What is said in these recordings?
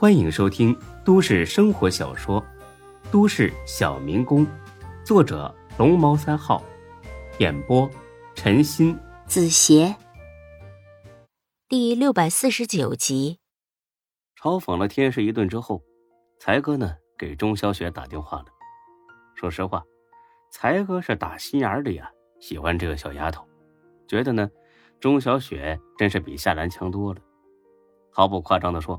欢迎收听都市生活小说《都市小民工》，作者龙猫三号，演播陈鑫、子邪，第六百四十九集。嘲讽了天师一顿之后，才哥呢给钟小雪打电话了。说实话，才哥是打心眼里呀喜欢这个小丫头，觉得呢钟小雪真是比夏兰强多了。毫不夸张的说。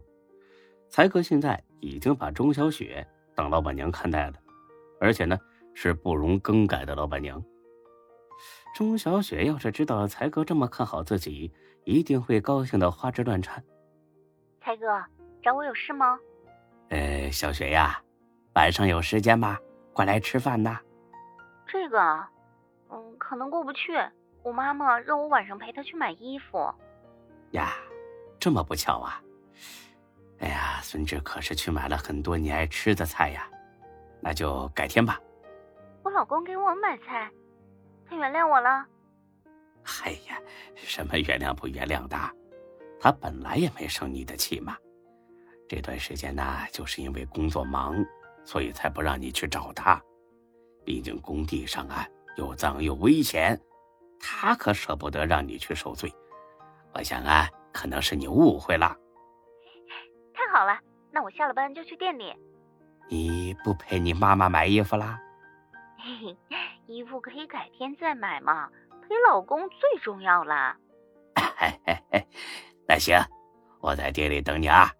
才哥现在已经把钟小雪当老板娘看待了，而且呢是不容更改的老板娘。钟小雪要是知道才哥这么看好自己，一定会高兴的花枝乱颤。才哥找我有事吗？呃，小雪呀，晚上有时间吗？过来吃饭呐。这个，嗯，可能过不去。我妈妈让我晚上陪她去买衣服。呀，这么不巧啊。孙志可是去买了很多你爱吃的菜呀，那就改天吧。我老公给我买菜，他原谅我了。哎呀，什么原谅不原谅的，他本来也没生你的气嘛。这段时间呢，就是因为工作忙，所以才不让你去找他。毕竟工地上啊，又脏又危险，他可舍不得让你去受罪。我想啊，可能是你误会了。好了，那我下了班就去店里。你不陪你妈妈买衣服啦？嘿嘿，衣服可以改天再买嘛，陪老公最重要啦。嘿嘿嘿，那行，我在店里等你啊。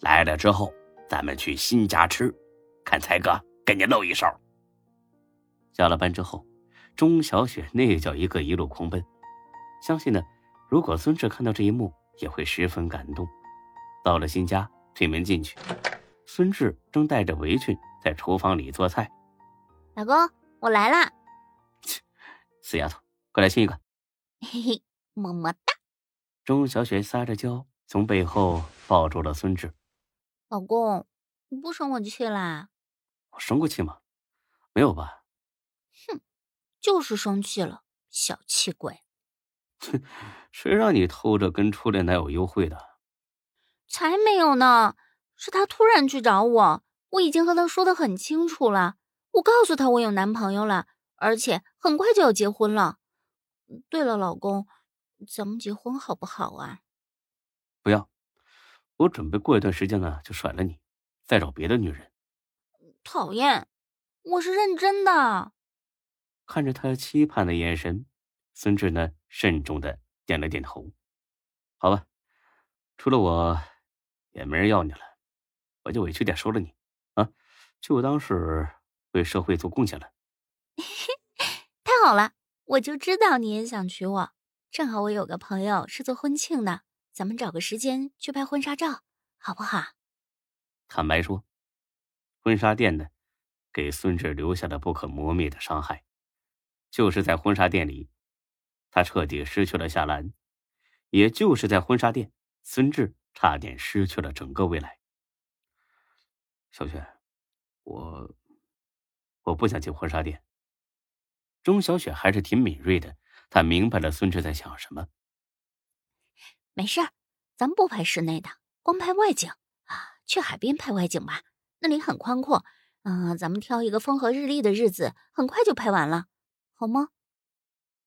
来了之后，咱们去新家吃，看才哥给你露一手。下了班之后，钟小雪那叫一个一路狂奔。相信呢，如果孙志看到这一幕，也会十分感动。到了新家。推门进去，孙志正带着围裙在厨房里做菜。老公，我来啦！死丫头，过来亲一个。嘿嘿，么么哒。钟小雪撒着娇，从背后抱住了孙志。老公，你不生我气啦？我生过气吗？没有吧？哼，就是生气了，小气鬼。哼，谁让你偷着跟初恋男友幽会的？才没有呢！是他突然去找我，我已经和他说的很清楚了。我告诉他我有男朋友了，而且很快就要结婚了。对了，老公，咱们结婚好不好啊？不要，我准备过一段时间呢就甩了你，再找别的女人。讨厌，我是认真的。看着他期盼的眼神，孙志呢慎重的点了点头。好吧，除了我。也没人要你了，我就委屈点收了你，啊，就当是为社会做贡献了。太好了，我就知道你也想娶我。正好我有个朋友是做婚庆的，咱们找个时间去拍婚纱照，好不好？坦白说，婚纱店呢，给孙志留下了不可磨灭的伤害。就是在婚纱店里，他彻底失去了夏兰；也就是在婚纱店，孙志。差点失去了整个未来。小雪，我我不想进婚纱店。钟小雪还是挺敏锐的，她明白了孙志在想什么。没事咱们不拍室内的，光拍外景啊。去海边拍外景吧，那里很宽阔。嗯，咱们挑一个风和日丽的日子，很快就拍完了，好吗？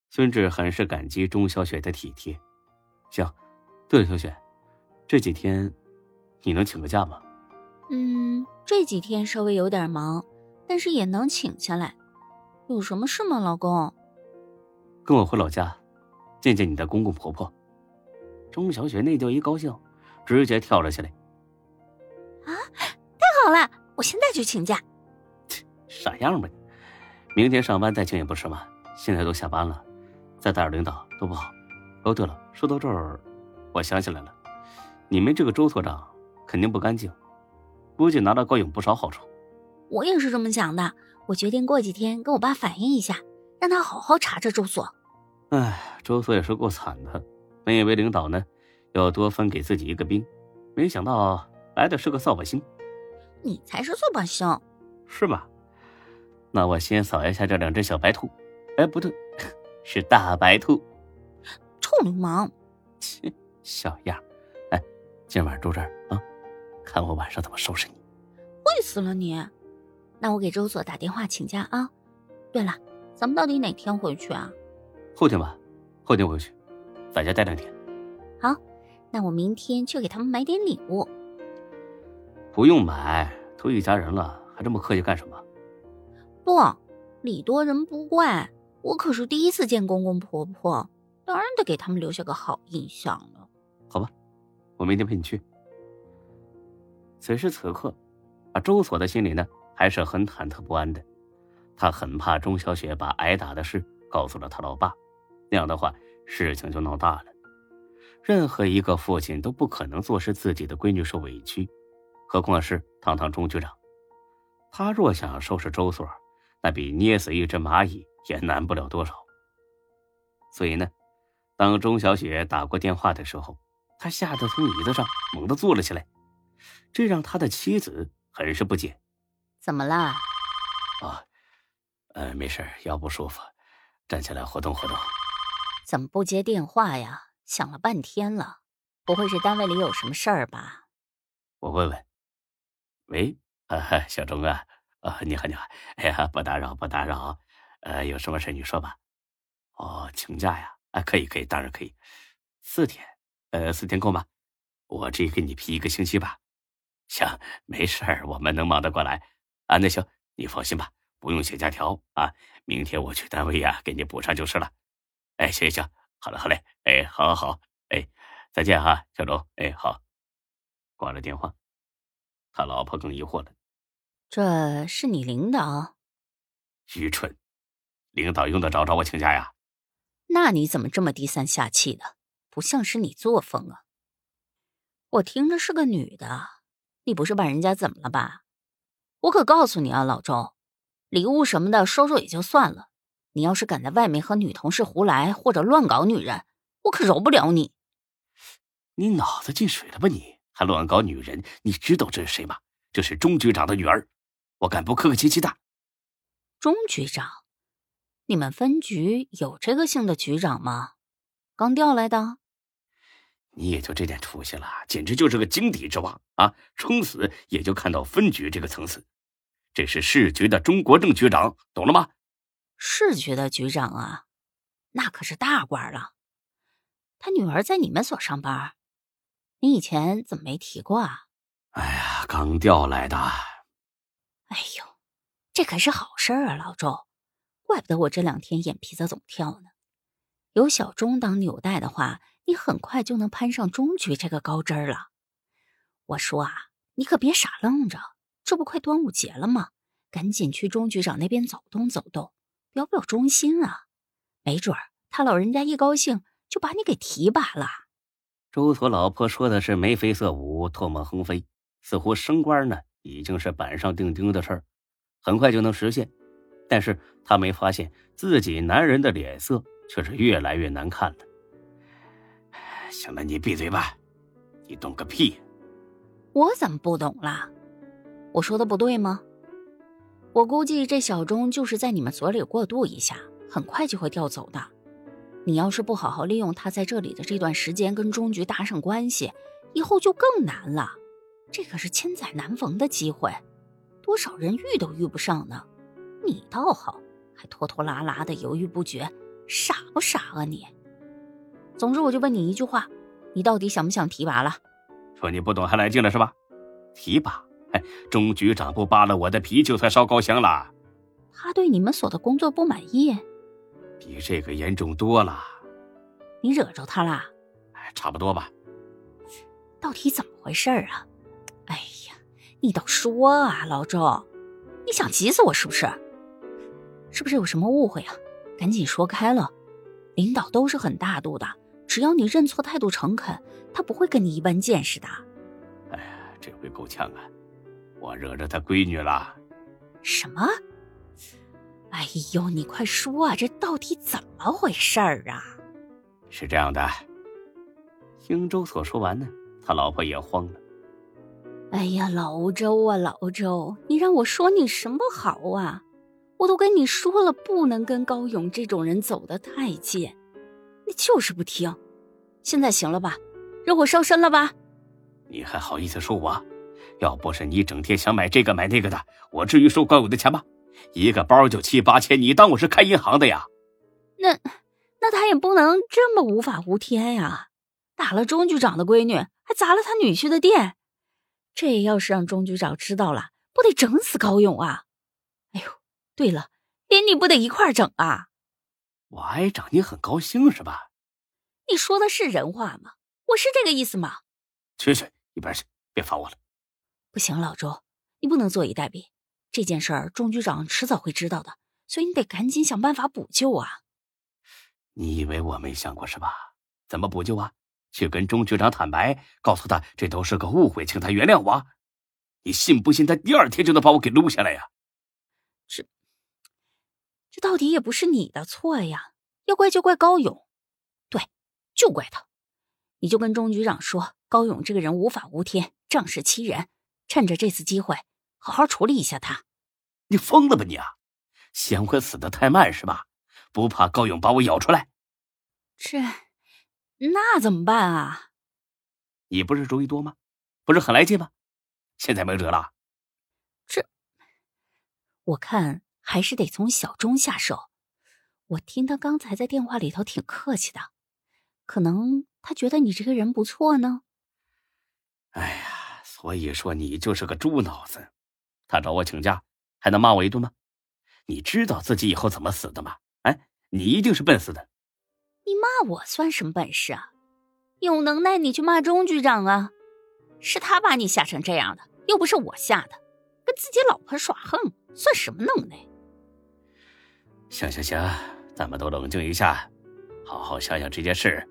孙志很是感激钟小雪的体贴。行，对了，小雪。这几天，你能请个假吗？嗯，这几天稍微有点忙，但是也能请下来。有什么事吗，老公？跟我回老家，见见你的公公婆婆。钟小雪那叫一高兴，直接跳了起来。啊，太好了！我现在就请假。傻样吧你！明天上班再请也不迟嘛。现在都下班了，再打扰领导多不好。哦，对了，说到这儿，我想起来了。你们这个周所长肯定不干净，估计拿到高勇不少好处。我也是这么想的。我决定过几天跟我爸反映一下，让他好好查查周所。哎，周所也是够惨的。本以为领导呢要多分给自己一个兵，没想到来的是个扫把星。你才是扫把星，是吗？那我先扫一下这两只小白兔。哎，不对，是大白兔。臭流氓！切，小样。今晚住这儿啊？看我晚上怎么收拾你！会死了你！那我给周所打电话请假啊。对了，咱们到底哪天回去啊？后天吧，后天回去，在家待两天。好，那我明天去给他们买点礼物。不用买，都一家人了，还这么客气干什么？不，礼多人不怪，我可是第一次见公公婆婆，当然得给他们留下个好印象了。好吧，我明天陪你去。此时此刻，啊，周所的心里呢还是很忐忑不安的，他很怕钟小雪把挨打的事告诉了他老爸，那样的话事情就闹大了。任何一个父亲都不可能坐视自己的闺女受委屈。何况是堂堂钟局长，他若想收拾周所，那比捏死一只蚂蚁也难不了多少。所以呢，当钟小雪打过电话的时候，他吓得从椅子上猛地坐了起来，这让他的妻子很是不解。怎么了？啊，呃，没事，腰不舒服，站起来活动活动。怎么不接电话呀？想了半天了，不会是单位里有什么事儿吧？我问问。喂，啊，小钟啊，啊，你好，你好，哎呀，不打扰，不打扰，呃，有什么事你说吧。哦，请假呀，啊，可以，可以，当然可以，四天，呃，四天够吗？我这给你批一个星期吧。行，没事儿，我们能忙得过来。啊，那行，你放心吧，不用写假条啊。明天我去单位呀，给你补上就是了。哎，行行，好嘞，好嘞，哎，好，好，好，哎，再见哈，小钟，哎，好，挂了电话。他老婆更疑惑了：“这是你领导？愚蠢！领导用得着找我请假呀？那你怎么这么低三下气的？不像是你作风啊！我听着是个女的，你不是把人家怎么了吧？我可告诉你啊，老周，礼物什么的收收也就算了，你要是敢在外面和女同事胡来或者乱搞女人，我可饶不了你！你脑子进水了吧你？”还乱搞女人，你知道这是谁吗？这是钟局长的女儿，我敢不客客气气的？钟局长，你们分局有这个姓的局长吗？刚调来的？你也就这点出息了，简直就是个井底之蛙啊！撑死也就看到分局这个层次。这是市局的中国正局长，懂了吗？市局的局长啊，那可是大官了。他女儿在你们所上班。你以前怎么没提过啊？哎呀，刚调来的。哎呦，这可是好事啊，老周，怪不得我这两天眼皮子总跳呢。有小钟当纽带的话，你很快就能攀上中局这个高枝儿了。我说啊，你可别傻愣着，这不快端午节了吗？赶紧去钟局长那边走动走动，表表忠心啊！没准儿他老人家一高兴就把你给提拔了。周所老婆说的是眉飞色舞、唾沫横飞，似乎升官呢已经是板上钉钉的事儿，很快就能实现。但是他没发现自己男人的脸色却是越来越难看了。行了，你闭嘴吧，你懂个屁！我怎么不懂了？我说的不对吗？我估计这小钟就是在你们所里过渡一下，很快就会调走的。你要是不好好利用他在这里的这段时间跟中局搭上关系，以后就更难了。这可是千载难逢的机会，多少人遇都遇不上呢。你倒好，还拖拖拉拉的犹豫不决，傻不傻啊你？总之，我就问你一句话，你到底想不想提拔了？说你不懂还来劲了是吧？提拔？哎，钟局长不扒了我的皮，就算烧高香了。他对你们所的工作不满意？比这个严重多了，你惹着他了？差不多吧。到底怎么回事啊？哎呀，你倒说啊，老周，你想急死我是不是？是不是有什么误会啊？赶紧说开了。领导都是很大度的，只要你认错、态度诚恳，他不会跟你一般见识的。哎呀，这回够呛啊！我惹着他闺女了。什么？哎呦，你快说啊，这到底怎么回事儿啊？是这样的，英周所说完呢，他老婆也慌了。哎呀，老周啊，老周，你让我说你什么好啊？我都跟你说了，不能跟高勇这种人走得太近，你就是不听。现在行了吧？惹火烧身了吧？你还好意思说我？要不是你整天想买这个买那个的，我至于收高勇的钱吗？一个包就七八千，你当我是开银行的呀？那那他也不能这么无法无天呀！打了钟局长的闺女，还砸了他女婿的店，这要是让钟局长知道了，不得整死高勇啊！哎呦，对了，连你不得一块整啊？我挨整你很高兴是吧？你说的是人话吗？我是这个意思吗？去去一边去，别烦我了。不行，老周，你不能坐以待毙。这件事儿，钟局长迟早会知道的，所以你得赶紧想办法补救啊！你以为我没想过是吧？怎么补救啊？去跟钟局长坦白，告诉他这都是个误会，请他原谅我。你信不信他第二天就能把我给撸下来呀？这这到底也不是你的错呀，要怪就怪高勇，对，就怪他。你就跟钟局长说，高勇这个人无法无天，仗势欺人，趁着这次机会。好好处理一下他，你疯了吧你啊！嫌我死的太慢是吧？不怕高勇把我咬出来？这那怎么办啊？你不是主意多吗？不是很来劲吗？现在没辙了。这我看还是得从小钟下手。我听他刚才在电话里头挺客气的，可能他觉得你这个人不错呢。哎呀，所以说你就是个猪脑子。他找我请假，还能骂我一顿吗？你知道自己以后怎么死的吗？哎，你一定是笨死的。你骂我算什么本事啊？有能耐你去骂钟局长啊！是他把你吓成这样的，又不是我吓的。跟自己老婆耍横，算什么能耐？行行行，咱们都冷静一下，好好想想这件事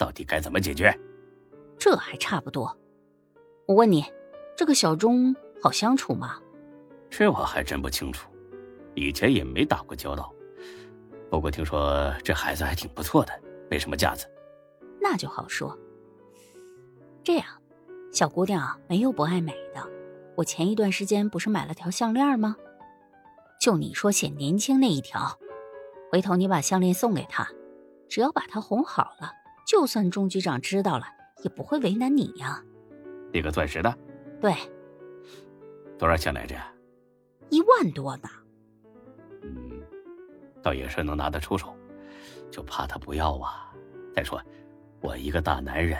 到底该怎么解决。这还差不多。我问你，这个小钟好相处吗？这我还真不清楚，以前也没打过交道。不过听说这孩子还挺不错的，没什么架子。那就好说。这样，小姑娘没有不爱美的。我前一段时间不是买了条项链吗？就你说显年轻那一条，回头你把项链送给她，只要把她哄好了，就算钟局长知道了，也不会为难你呀。那个钻石的？对。多少钱来着？一万多呢，嗯，倒也是能拿得出手，就怕他不要啊。再说，我一个大男人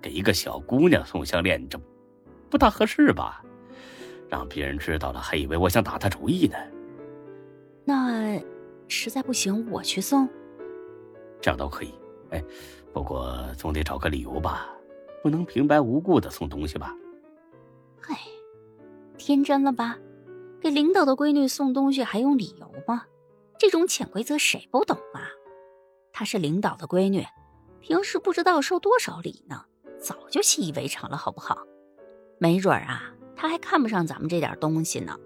给一个小姑娘送项链，这不大合适吧？让别人知道了，还以为我想打他主意呢。那实在不行，我去送。这样都可以，哎，不过总得找个理由吧，不能平白无故的送东西吧？嘿，天真了吧？给领导的闺女送东西还用理由吗？这种潜规则谁不懂啊？她是领导的闺女，平时不知道受多少礼呢，早就习以为常了，好不好？没准儿啊，她还看不上咱们这点东西呢。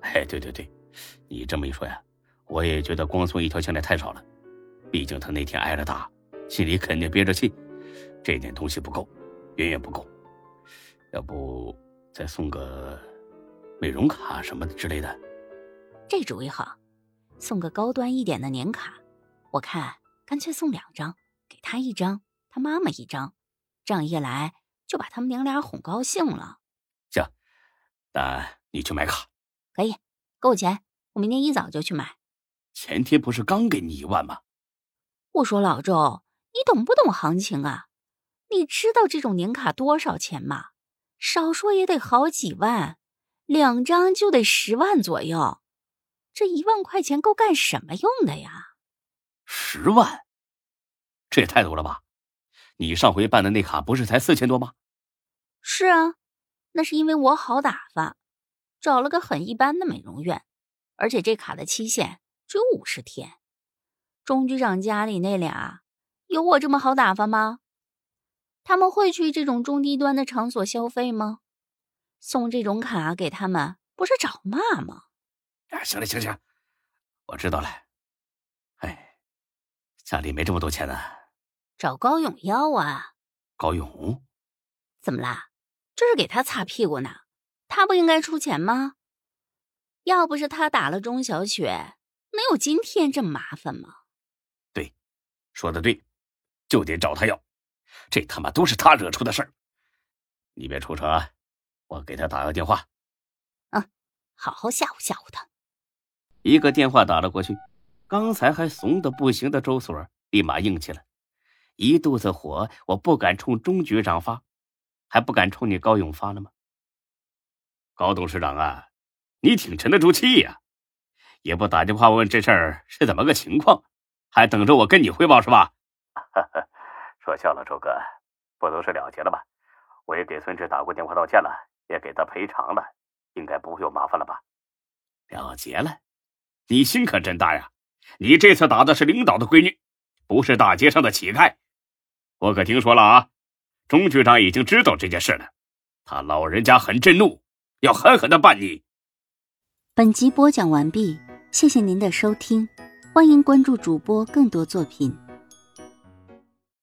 哎，对对对，你这么一说呀，我也觉得光送一条项链太少了。毕竟她那天挨了打，心里肯定憋着气，这点东西不够，远远不够。要不再送个？美容卡什么之类的，这主意好，送个高端一点的年卡。我看干脆送两张，给他一张，他妈妈一张，这样一来就把他们娘俩哄高兴了。行，那你去买卡。可以，给我钱，我明天一早就去买。前天不是刚给你一万吗？我说老周，你懂不懂行情啊？你知道这种年卡多少钱吗？少说也得好几万。两张就得十万左右，这一万块钱够干什么用的呀？十万，这也太多了吧？你上回办的那卡不是才四千多吗？是啊，那是因为我好打发，找了个很一般的美容院，而且这卡的期限只有五十天。钟局长家里那俩有我这么好打发吗？他们会去这种中低端的场所消费吗？送这种卡给他们，不是找骂吗？啊，行了，行行，我知道了。哎，家里没这么多钱呢。找高勇要啊。高勇？怎么啦？这是给他擦屁股呢。他不应该出钱吗？要不是他打了钟小雪，能有今天这么麻烦吗？对，说的对，就得找他要。这他妈都是他惹出的事儿。你别出声啊！我给他打个电话。啊，好好吓唬吓唬他。一个电话打了过去，刚才还怂的不行的周所立马硬气了，一肚子火，我不敢冲钟局长发，还不敢冲你高勇发了吗？高董事长啊，你挺沉得住气呀，也不打电话问这事儿是怎么个情况，还等着我跟你汇报是吧？说笑了，周哥，不都是了结了吧？我也给孙志打过电话道歉了，也给他赔偿了，应该不会有麻烦了吧？了结了。你心可真大呀！你这次打的是领导的闺女，不是大街上的乞丐。我可听说了啊，钟局长已经知道这件事了，他老人家很震怒，要狠狠的办你。本集播讲完毕，谢谢您的收听，欢迎关注主播更多作品。